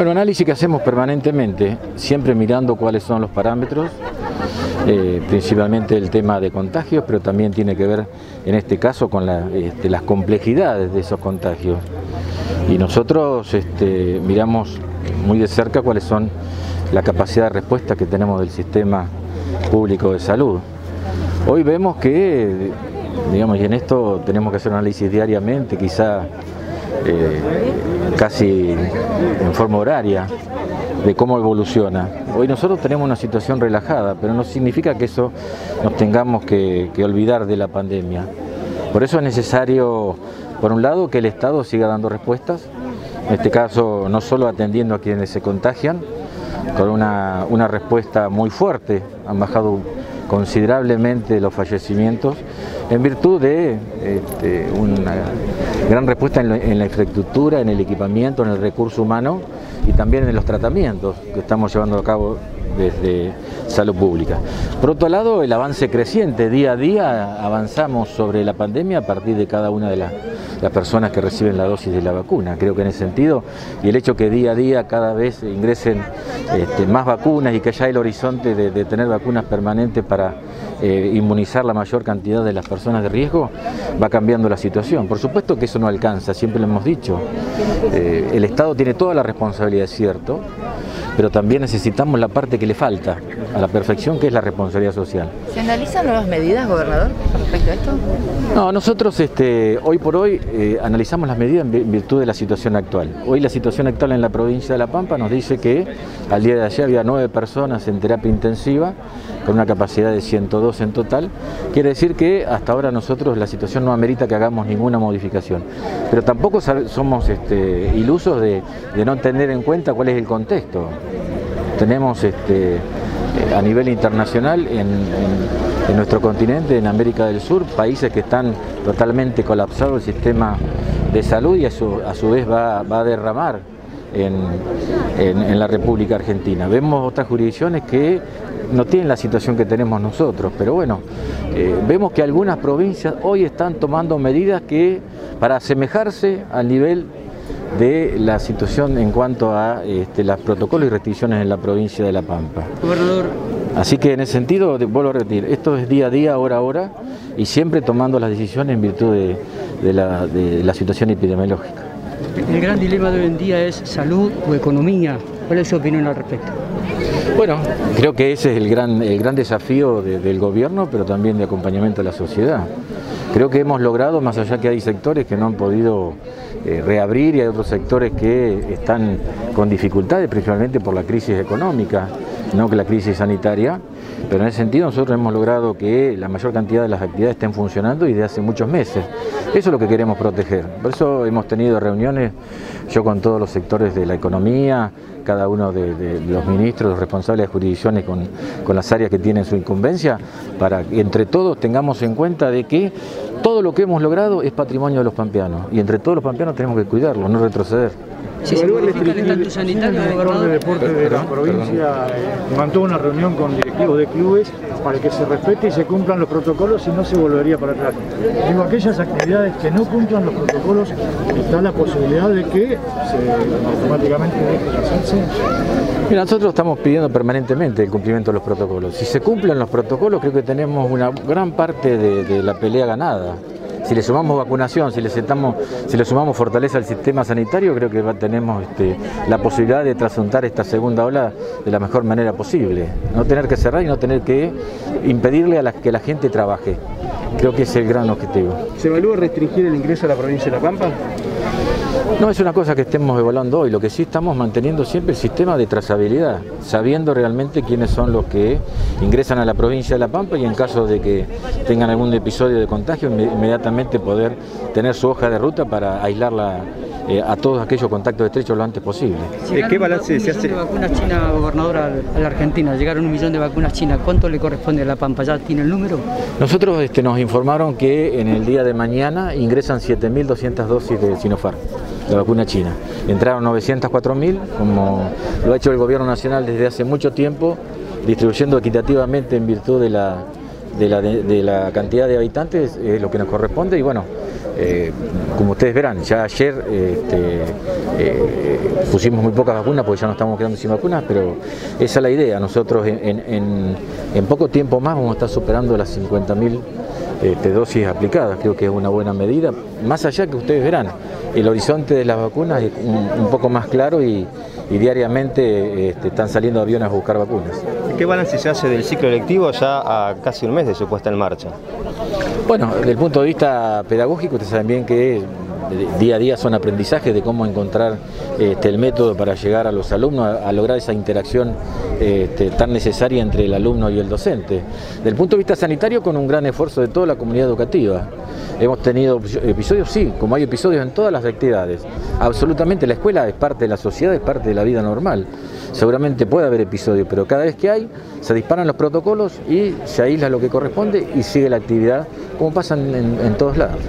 Bueno, análisis que hacemos permanentemente, siempre mirando cuáles son los parámetros, eh, principalmente el tema de contagios, pero también tiene que ver en este caso con este, las complejidades de esos contagios. Y nosotros este, miramos muy de cerca cuáles son la capacidad de respuesta que tenemos del sistema público de salud. Hoy vemos que, digamos, y en esto tenemos que hacer un análisis diariamente, quizá eh, casi en forma horaria, de cómo evoluciona. Hoy nosotros tenemos una situación relajada, pero no significa que eso nos tengamos que, olvidar de la pandemia. Por eso es necesario, por un lado, que el Estado siga dando respuestas, en este caso no solo atendiendo a quienes se contagian, con una, una respuesta muy fuerte, han bajado considerablemente los fallecimientos en virtud de este, gran respuesta en, la infraestructura, en el equipamiento, en el recurso humano y también en los tratamientos que estamos llevando a cabo desde salud pública. Por otro lado, el avance creciente, día a día avanzamos sobre la pandemia a partir de cada una de las personas que reciben la dosis de la vacuna. Creo que en ese sentido, y el hecho que día a día cada vez ingresen este, más vacunas y que haya el horizonte de, tener vacunas permanentes para eh, inmunizar la mayor cantidad de las personas de riesgo, va cambiando la situación. Por supuesto que eso no alcanza, siempre lo hemos dicho. Eh, el Estado tiene toda la responsabilidad, es cierto, pero también necesitamos la parte que le falta a la perfección, que es la responsabilidad social. ¿Se analizan nuevas medidas, gobernador, respecto a esto? No, nosotros este, hoy por hoy eh, analizamos las medidas en virtud de la situación actual. Hoy la situación actual en la provincia de La Pampa nos dice que al día de ayer había nueve personas en terapia intensiva, con una capacidad de 102 en total. Quiere decir que hasta ahora nosotros la situación no amerita que hagamos ninguna modificación. Pero tampoco somos este, ilusos de, no tener en cuenta cuál es el contexto. Tenemos este, eh, a nivel internacional en, nuestro continente, en América del Sur, países que están totalmente colapsados el sistema de salud y a su, vez va, a derramar en, la República Argentina. Vemos otras jurisdicciones que no tienen la situación que tenemos nosotros, pero bueno, eh, vemos que algunas provincias hoy están tomando medidas que para asemejarse al nivel de la situación en cuanto a este, los protocolos y restricciones en la provincia de La Pampa. Gobernador. Así que en ese sentido, vuelvo a repetir, esto es día a día, hora a hora, y siempre tomando las decisiones en virtud de, la, de la situación epidemiológica. El gran dilema de hoy en día es salud o economía. ¿Cuál es su opinión al respecto? Bueno, creo que ese es el gran, el gran desafío del gobierno, pero también de acompañamiento de la sociedad. Creo que hemos logrado, más allá que hay sectores que no han podido eh, reabrir y hay otros sectores que están con dificultades, principalmente por la crisis económica, no que la crisis sanitaria, pero en ese sentido nosotros hemos logrado que la mayor cantidad de las actividades estén funcionando y de hace muchos meses. Eso es lo que queremos proteger. Por eso hemos tenido reuniones, yo con todos los sectores de la economía, cada uno de, los ministros, los responsables de jurisdicciones con, con las áreas que tienen su incumbencia, para que entre todos tengamos en cuenta de que todo lo que hemos logrado es patrimonio de los pampeanos y entre todos los pampeanos tenemos que cuidarlo, no retroceder. Si se modifica el estatus sanitario, el gobernador de deporte de la provincia eh, mantuvo una reunión con directivos de clubes para que se respete y se cumplan los protocolos y no se volvería para atrás. Digo, aquellas actividades que no cumplan los protocolos, está la posibilidad de que se automáticamente deje de hacerse. Mira, nosotros estamos pidiendo permanentemente el cumplimiento de los protocolos. Si se cumplen los protocolos, creo que tenemos una gran parte de la pelea ganada. Si le sumamos vacunación, si le, sentamos, si le sumamos fortaleza al sistema sanitario, creo que tenemos este, la posibilidad de trasuntar esta segunda ola de la mejor manera posible. No tener que cerrar y no tener que impedirle a que la gente trabaje. Creo que es el gran objetivo. ¿Se evalúa restringir el ingreso a la provincia de La Pampa? No es una cosa que estemos evaluando hoy, lo que sí estamos manteniendo siempre el sistema de trazabilidad, sabiendo realmente quiénes son los que ingresan a la provincia de La Pampa y en caso de que tengan algún episodio de contagio, inmediatamente poder tener su hoja de ruta para aislarla eh, a todos aquellos contactos estrechos lo antes posible. ¿Qué balance se hace? de vacunas chinas, gobernador, a la Argentina. Llegaron un millón de vacunas chinas. ¿Cuánto le corresponde a La Pampa? ¿Ya tiene el número? Nosotros este, nos informaron que en el día de mañana ingresan 7.200 dosis de Sinopharm la vacuna china. Entraron 904.000, como lo ha hecho el gobierno nacional desde hace mucho tiempo, distribuyendo equitativamente en virtud de la, de la, cantidad de habitantes, es lo que nos corresponde y bueno, Eh, como ustedes verán, ya ayer este, eh, pusimos muy pocas vacunas porque ya no estamos quedando sin vacunas, pero esa es la idea. Nosotros en, poco tiempo más vamos a estar superando las 50.000 este, dosis aplicadas. Creo que es una buena medida. Más allá que ustedes verán, el horizonte de las vacunas es un, poco más claro y, diariamente este, están saliendo aviones a buscar vacunas. ¿Qué balance se hace del ciclo electivo ya a casi un mes de su puesta en marcha? Bueno, desde el punto de vista pedagógico, ustedes saben bien que día a día son aprendizajes de cómo encontrar este, el método para llegar a los alumnos a, lograr esa interacción este, tan necesaria entre el alumno y el docente. Desde el punto de vista sanitario, con un gran esfuerzo de toda la comunidad educativa. Hemos tenido episodios, sí, como hay episodios en todas las actividades. Absolutamente, la escuela es parte de la sociedad, es parte de la vida normal. Seguramente puede haber episodios, pero cada vez que hay, se disparan los protocolos y se aísla lo que corresponde y sigue la actividad, como pasa en todos lados.